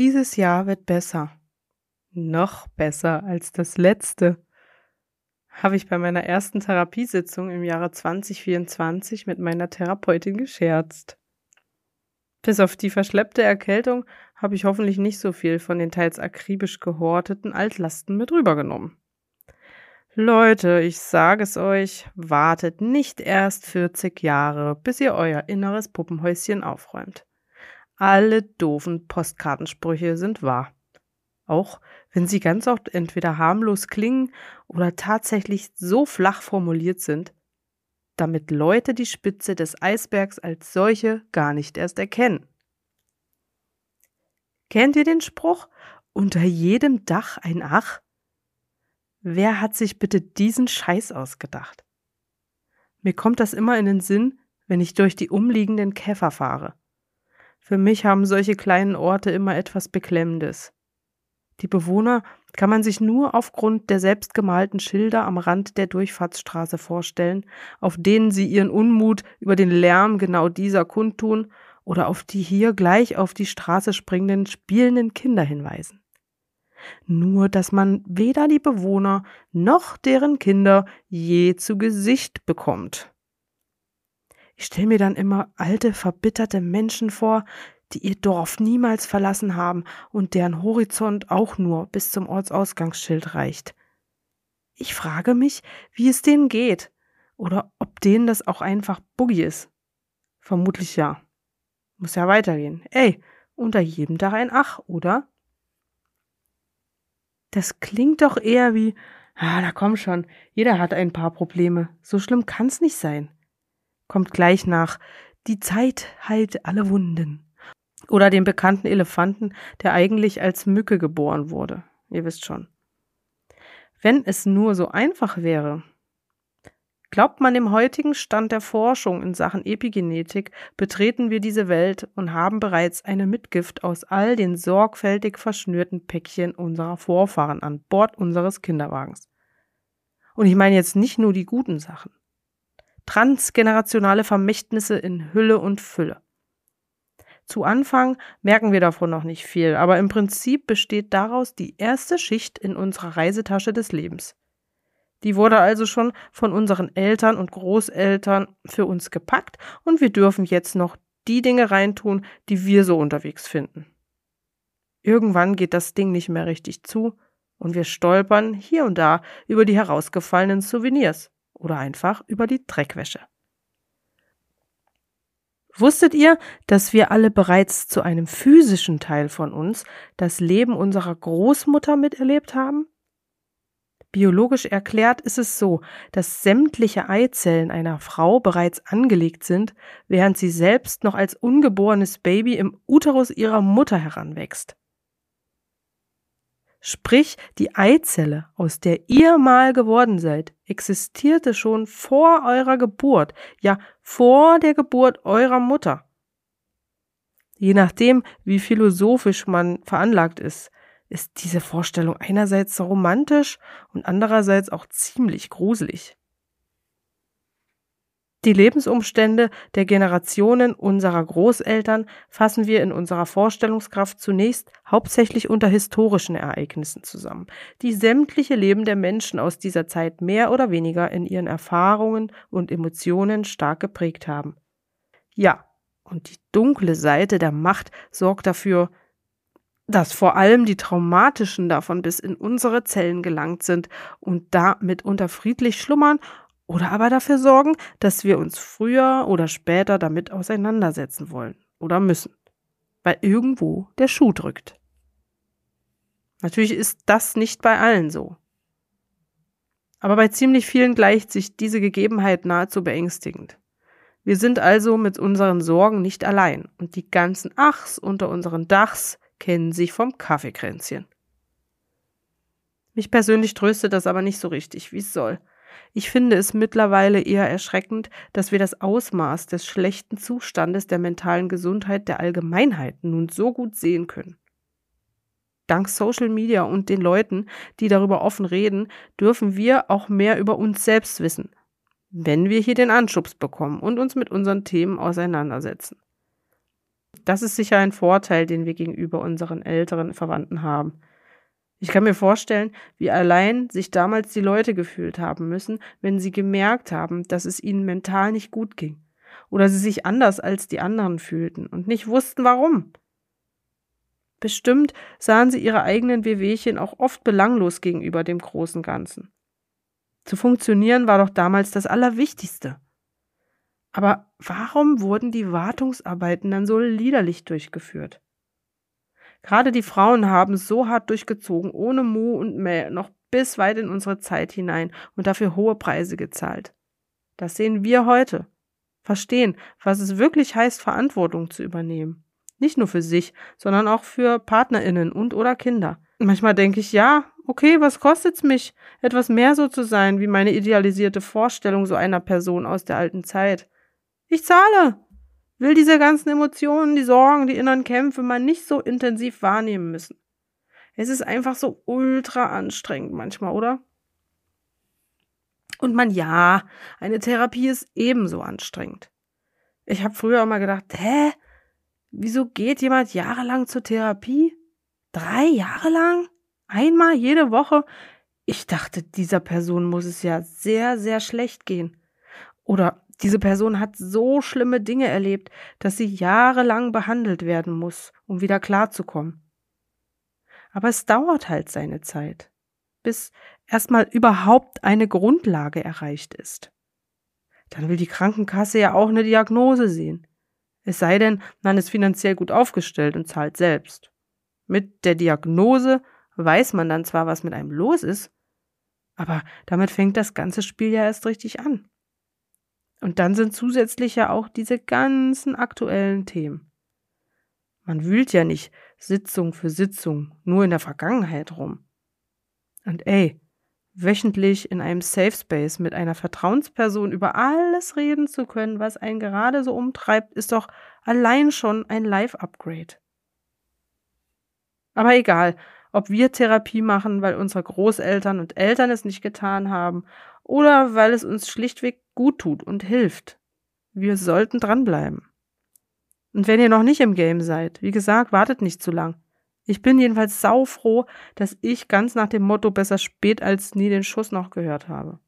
Dieses Jahr wird besser. Noch besser als das letzte. Habe ich bei meiner ersten Therapiesitzung im Jahre 2024 mit meiner Therapeutin gescherzt. Bis auf die verschleppte Erkältung habe ich hoffentlich nicht so viel von den teils akribisch gehorteten Altlasten mit rübergenommen. Leute, ich sage es euch, wartet nicht erst 40 Jahre, bis ihr euer inneres Puppenhäuschen aufräumt. Alle doofen Postkartensprüche sind wahr. Auch wenn sie ganz oft entweder harmlos klingen oder tatsächlich so flach formuliert sind, damit Leute die Spitze des Eisbergs als solche gar nicht erst erkennen. Kennt ihr den Spruch? Unter jedem Dach ein Ach? Wer hat sich bitte diesen Scheiß ausgedacht? Mir kommt das immer in den Sinn, wenn ich durch die umliegenden Käfer fahre. Für mich haben solche kleinen Orte immer etwas Beklemmendes. Die Bewohner kann man sich nur aufgrund der selbstgemalten Schilder am Rand der Durchfahrtsstraße vorstellen, auf denen sie ihren Unmut über den Lärm genau dieser kundtun oder auf die hier gleich auf die Straße springenden, spielenden Kinder hinweisen. Nur, dass man weder die Bewohner noch deren Kinder je zu Gesicht bekommt. Ich stelle mir dann immer alte, verbitterte Menschen vor, die ihr Dorf niemals verlassen haben und deren Horizont auch nur bis zum Ortsausgangsschild reicht. Ich frage mich, wie es denen geht oder ob denen das auch einfach Boogie ist. Vermutlich ja. Muss ja weitergehen. Ey, unter jedem Dach ein Ach, oder? Das klingt doch eher wie, ah, na komm schon, jeder hat ein paar Probleme. So schlimm kann's nicht sein kommt gleich nach Die Zeit heilt alle Wunden. Oder dem bekannten Elefanten, der eigentlich als Mücke geboren wurde. Ihr wisst schon. Wenn es nur so einfach wäre. Glaubt man dem heutigen Stand der Forschung in Sachen Epigenetik, betreten wir diese Welt und haben bereits eine Mitgift aus all den sorgfältig verschnürten Päckchen unserer Vorfahren an Bord unseres Kinderwagens. Und ich meine jetzt nicht nur die guten Sachen transgenerationale Vermächtnisse in Hülle und Fülle. Zu Anfang merken wir davon noch nicht viel, aber im Prinzip besteht daraus die erste Schicht in unserer Reisetasche des Lebens. Die wurde also schon von unseren Eltern und Großeltern für uns gepackt und wir dürfen jetzt noch die Dinge reintun, die wir so unterwegs finden. Irgendwann geht das Ding nicht mehr richtig zu und wir stolpern hier und da über die herausgefallenen Souvenirs oder einfach über die Dreckwäsche. Wusstet ihr, dass wir alle bereits zu einem physischen Teil von uns das Leben unserer Großmutter miterlebt haben? Biologisch erklärt ist es so, dass sämtliche Eizellen einer Frau bereits angelegt sind, während sie selbst noch als ungeborenes Baby im Uterus ihrer Mutter heranwächst. Sprich, die Eizelle, aus der ihr mal geworden seid, existierte schon vor eurer Geburt, ja vor der Geburt eurer Mutter. Je nachdem, wie philosophisch man veranlagt ist, ist diese Vorstellung einerseits romantisch und andererseits auch ziemlich gruselig. Die Lebensumstände der Generationen unserer Großeltern fassen wir in unserer Vorstellungskraft zunächst hauptsächlich unter historischen Ereignissen zusammen, die sämtliche Leben der Menschen aus dieser Zeit mehr oder weniger in ihren Erfahrungen und Emotionen stark geprägt haben. Ja, Und die dunkle Seite der Macht sorgt dafür, dass vor allem die traumatischen davon bis in unsere Zellen gelangt sind und da mitunter friedlich schlummern oder aber dafür sorgen, dass wir uns früher oder später damit auseinandersetzen wollen oder müssen, weil irgendwo der Schuh drückt. Natürlich ist das nicht bei allen so. Aber bei ziemlich vielen gleicht sich diese Gegebenheit nahezu beängstigend. Wir sind also mit unseren Sorgen nicht allein und die ganzen Achs unter unseren Dachs kennen sich vom Kaffeekränzchen. Mich persönlich tröstet das aber nicht so richtig, wie es soll. Ich finde es mittlerweile eher erschreckend, dass wir das Ausmaß des schlechten Zustandes der mentalen Gesundheit der Allgemeinheit nun so gut sehen können. Dank Social Media und den Leuten, die darüber offen reden, dürfen wir auch mehr über uns selbst wissen, wenn wir hier den Anschubs bekommen und uns mit unseren Themen auseinandersetzen. Das ist sicher ein Vorteil, den wir gegenüber unseren älteren Verwandten haben. Ich kann mir vorstellen, wie allein sich damals die Leute gefühlt haben müssen, wenn sie gemerkt haben, dass es ihnen mental nicht gut ging oder sie sich anders als die anderen fühlten und nicht wussten warum. Bestimmt sahen sie ihre eigenen Wehwehchen auch oft belanglos gegenüber dem großen Ganzen. Zu funktionieren war doch damals das Allerwichtigste. Aber warum wurden die Wartungsarbeiten dann so liederlich durchgeführt? Gerade die Frauen haben so hart durchgezogen, ohne Mu und Mäh, noch bis weit in unsere Zeit hinein und dafür hohe Preise gezahlt. Das sehen wir heute. Verstehen, was es wirklich heißt, Verantwortung zu übernehmen. Nicht nur für sich, sondern auch für PartnerInnen und oder Kinder. Manchmal denke ich, ja, okay, was kostet's mich, etwas mehr so zu sein, wie meine idealisierte Vorstellung so einer Person aus der alten Zeit. Ich zahle, will diese ganzen Emotionen, die Sorgen, die inneren Kämpfe mal nicht so intensiv wahrnehmen müssen. Es ist einfach so ultra anstrengend manchmal, oder? Und man, ja, eine Therapie ist ebenso anstrengend. Ich habe früher immer gedacht, hä? Wieso geht jemand jahrelang zur Therapie? Drei Jahre lang? Einmal jede Woche? Ich dachte, dieser Person muss es ja sehr, sehr schlecht gehen. Oder diese Person hat so schlimme Dinge erlebt, dass sie jahrelang behandelt werden muss, um wieder klarzukommen. Aber es dauert halt seine Zeit, bis erstmal überhaupt eine Grundlage erreicht ist. Dann will die Krankenkasse ja auch eine Diagnose sehen. Es sei denn, man ist finanziell gut aufgestellt und zahlt selbst. Mit der Diagnose weiß man dann zwar, was mit einem los ist, aber damit fängt das ganze Spiel ja erst richtig an. Und dann sind zusätzlich ja auch diese ganzen aktuellen Themen. Man wühlt ja nicht Sitzung für Sitzung nur in der Vergangenheit rum. Und ey, wöchentlich in einem Safe Space mit einer Vertrauensperson über alles reden zu können, was einen gerade so umtreibt, ist doch allein schon ein Live-Upgrade. Aber egal, ob wir Therapie machen, weil unsere Großeltern und Eltern es nicht getan haben oder weil es uns schlichtweg gut tut und hilft. Wir sollten dranbleiben. Und wenn ihr noch nicht im Game seid, wie gesagt, wartet nicht zu lang. Ich bin jedenfalls saufroh, dass ich ganz nach dem Motto besser spät als nie den Schuss noch gehört habe.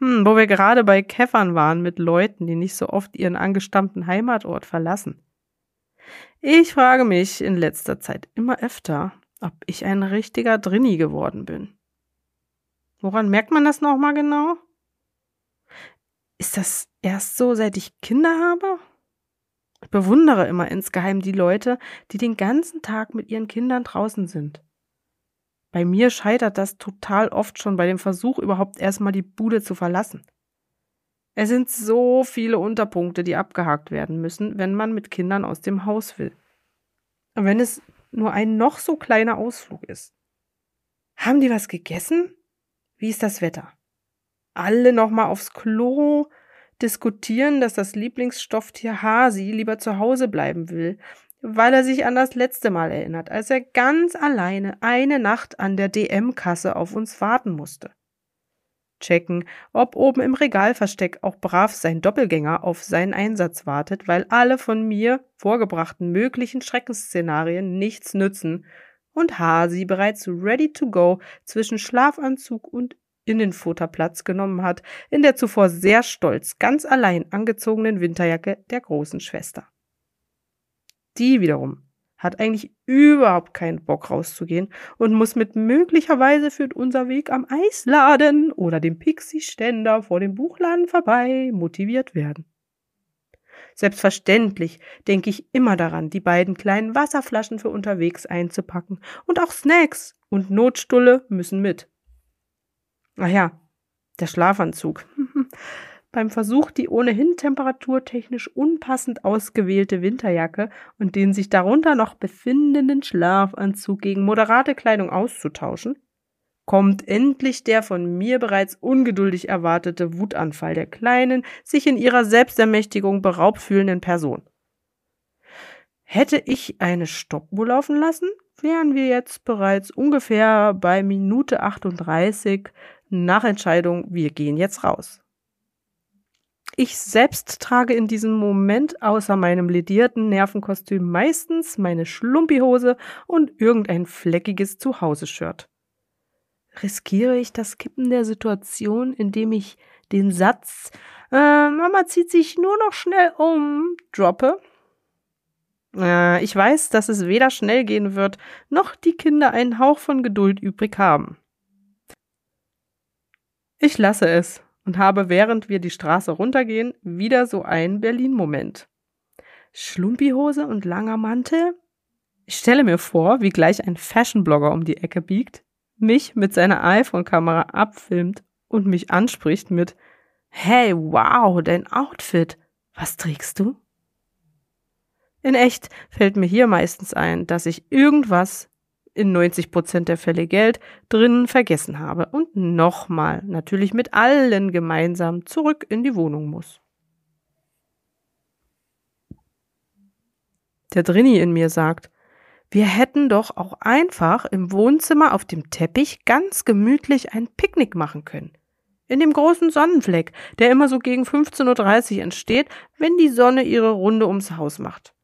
Hm, wo wir gerade bei Käffern waren mit Leuten, die nicht so oft ihren angestammten Heimatort verlassen. Ich frage mich in letzter Zeit immer öfter, ob ich ein richtiger Drinni geworden bin. Woran merkt man das nochmal genau? Ist das erst so, seit ich Kinder habe? Ich bewundere immer insgeheim die Leute, die den ganzen Tag mit ihren Kindern draußen sind. Bei mir scheitert das total oft schon bei dem Versuch, überhaupt erstmal die Bude zu verlassen. Es sind so viele Unterpunkte, die abgehakt werden müssen, wenn man mit Kindern aus dem Haus will. Und wenn es nur ein noch so kleiner Ausflug ist. Haben die was gegessen? Wie ist das Wetter? Alle nochmal aufs Klo diskutieren, dass das Lieblingsstofftier Hasi lieber zu Hause bleiben will, weil er sich an das letzte Mal erinnert, als er ganz alleine eine Nacht an der DM-Kasse auf uns warten musste. Checken, ob oben im Regalversteck auch brav sein Doppelgänger auf seinen Einsatz wartet, weil alle von mir vorgebrachten möglichen Schreckensszenarien nichts nützen und Hasi bereits ready to go zwischen Schlafanzug und in den Futter Platz genommen hat, in der zuvor sehr stolz ganz allein angezogenen Winterjacke der großen Schwester. Die wiederum hat eigentlich überhaupt keinen Bock rauszugehen und muss mit möglicherweise führt unser Weg am Eisladen oder dem Pixie-Ständer vor dem Buchladen vorbei motiviert werden. Selbstverständlich denke ich immer daran, die beiden kleinen Wasserflaschen für unterwegs einzupacken. Und auch Snacks und Notstulle müssen mit. Ach ja, der Schlafanzug. Beim Versuch, die ohnehin temperaturtechnisch unpassend ausgewählte Winterjacke und den sich darunter noch befindenden Schlafanzug gegen moderate Kleidung auszutauschen, kommt endlich der von mir bereits ungeduldig erwartete Wutanfall der kleinen, sich in ihrer Selbstermächtigung beraubt fühlenden Person. Hätte ich eine Stoppuhr laufen lassen, wären wir jetzt bereits ungefähr bei Minute 38 nach Entscheidung, wir gehen jetzt raus. Ich selbst trage in diesem Moment außer meinem ledierten Nervenkostüm meistens meine Schlumpihose und irgendein fleckiges Zuhause-Shirt. Riskiere ich das Kippen der Situation, indem ich den Satz äh, Mama zieht sich nur noch schnell um droppe? Äh, ich weiß, dass es weder schnell gehen wird, noch die Kinder einen Hauch von Geduld übrig haben. Ich lasse es und habe, während wir die Straße runtergehen, wieder so einen Berlin-Moment. Schlumpihose und langer Mantel? Ich stelle mir vor, wie gleich ein Fashion-Blogger um die Ecke biegt mich mit seiner iPhone-Kamera abfilmt und mich anspricht mit Hey, wow, dein Outfit. Was trägst du? In echt fällt mir hier meistens ein, dass ich irgendwas in 90 Prozent der Fälle Geld drinnen vergessen habe und nochmal, natürlich mit allen gemeinsam, zurück in die Wohnung muss. Der Drini in mir sagt, wir hätten doch auch einfach im Wohnzimmer auf dem Teppich ganz gemütlich ein Picknick machen können. In dem großen Sonnenfleck, der immer so gegen 15.30 Uhr entsteht, wenn die Sonne ihre Runde ums Haus macht.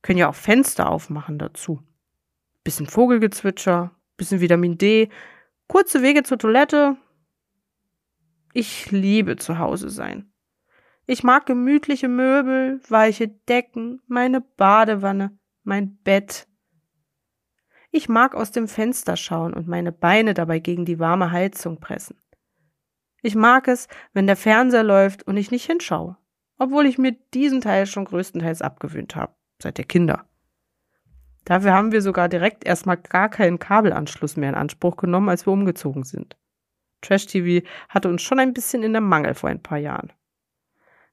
Können ja auch Fenster aufmachen dazu. Bisschen Vogelgezwitscher, bisschen Vitamin D, kurze Wege zur Toilette. Ich liebe zu Hause sein. Ich mag gemütliche Möbel, weiche Decken, meine Badewanne, mein Bett. Ich mag aus dem Fenster schauen und meine Beine dabei gegen die warme Heizung pressen. Ich mag es, wenn der Fernseher läuft und ich nicht hinschaue, obwohl ich mir diesen Teil schon größtenteils abgewöhnt habe, seit der Kinder. Dafür haben wir sogar direkt erstmal gar keinen Kabelanschluss mehr in Anspruch genommen, als wir umgezogen sind. Trash TV hatte uns schon ein bisschen in der Mangel vor ein paar Jahren.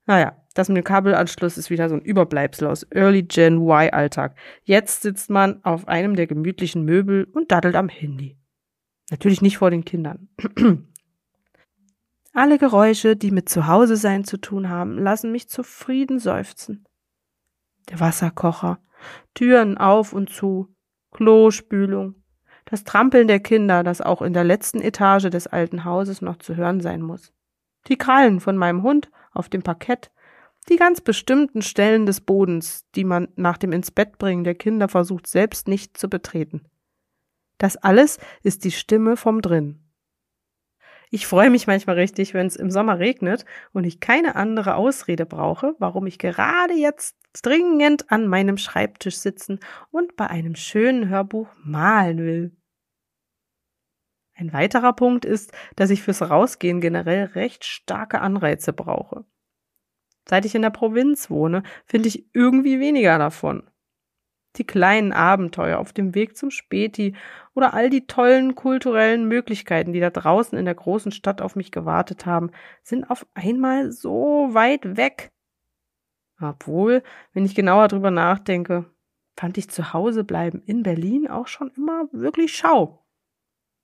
Naja, das mit dem Kabelanschluss ist wieder so ein Überbleibsel aus Early Gen Y Alltag. Jetzt sitzt man auf einem der gemütlichen Möbel und daddelt am Handy. Natürlich nicht vor den Kindern. Alle Geräusche, die mit Zuhause sein zu tun haben, lassen mich zufrieden seufzen. Der Wasserkocher, Türen auf und zu, Klospülung, das Trampeln der Kinder, das auch in der letzten Etage des alten Hauses noch zu hören sein muss. Die Krallen von meinem Hund auf dem Parkett, die ganz bestimmten Stellen des Bodens, die man nach dem ins Bett bringen der Kinder versucht selbst nicht zu betreten. Das alles ist die Stimme vom Drin. Ich freue mich manchmal richtig, wenn es im Sommer regnet und ich keine andere Ausrede brauche, warum ich gerade jetzt dringend an meinem Schreibtisch sitzen und bei einem schönen Hörbuch malen will. Ein weiterer Punkt ist, dass ich fürs Rausgehen generell recht starke Anreize brauche. Seit ich in der Provinz wohne, finde ich irgendwie weniger davon. Die kleinen Abenteuer auf dem Weg zum Späti oder all die tollen kulturellen Möglichkeiten, die da draußen in der großen Stadt auf mich gewartet haben, sind auf einmal so weit weg. Obwohl, wenn ich genauer drüber nachdenke, fand ich zu Hause bleiben in Berlin auch schon immer wirklich schau.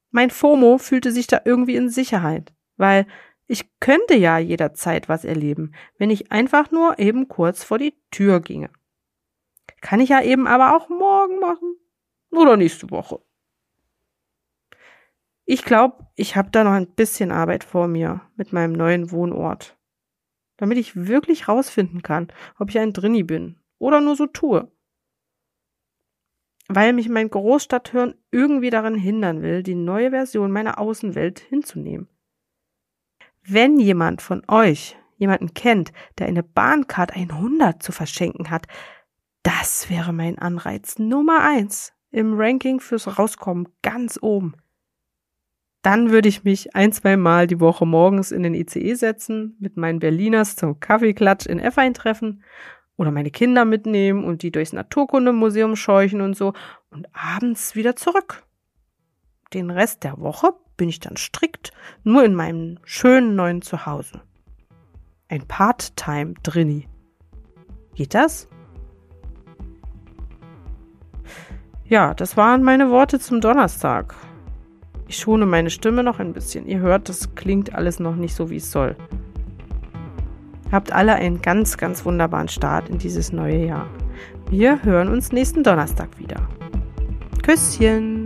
Mein FOMO fühlte sich da irgendwie in Sicherheit, weil ich könnte ja jederzeit was erleben, wenn ich einfach nur eben kurz vor die Tür ginge. Kann ich ja eben aber auch morgen machen oder nächste Woche. Ich glaube, ich habe da noch ein bisschen Arbeit vor mir mit meinem neuen Wohnort, damit ich wirklich rausfinden kann, ob ich ein Drinni bin oder nur so tue. weil mich mein Großstadthirn irgendwie daran hindern will, die neue Version meiner Außenwelt hinzunehmen. Wenn jemand von euch jemanden kennt, der eine Bahncard 100 zu verschenken hat, das wäre mein Anreiz Nummer eins im Ranking fürs Rauskommen ganz oben. Dann würde ich mich ein, zwei Mal die Woche morgens in den ICE setzen, mit meinen Berliners zum Kaffeeklatsch in F eintreffen oder meine Kinder mitnehmen und die durchs Naturkundemuseum scheuchen und so und abends wieder zurück. Den Rest der Woche bin ich dann strikt nur in meinem schönen neuen Zuhause. Ein Part-Time Drinni. Geht das? Ja, das waren meine Worte zum Donnerstag. Ich schone meine Stimme noch ein bisschen. Ihr hört, das klingt alles noch nicht so, wie es soll. Habt alle einen ganz, ganz wunderbaren Start in dieses neue Jahr. Wir hören uns nächsten Donnerstag wieder. Küsschen!